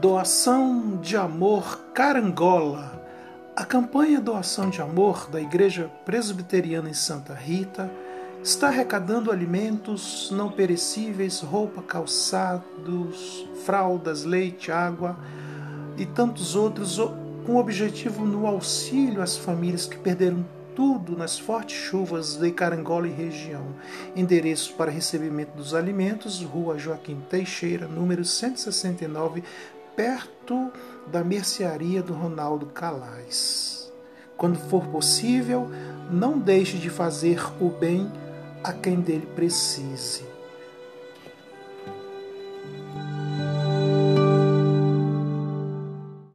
Doação de Amor Carangola. A campanha Doação de Amor da Igreja Presbiteriana em Santa Rita está arrecadando alimentos não perecíveis, roupa, calçados, fraldas, leite, água e tantos outros, com objetivo no auxílio às famílias que perderam tudo nas fortes chuvas de Carangola e região. Endereço para recebimento dos alimentos: Rua Joaquim Teixeira, número 169, perto da mercearia do Ronaldo Calais. Quando for possível, não deixe de fazer o bem a quem dele precise.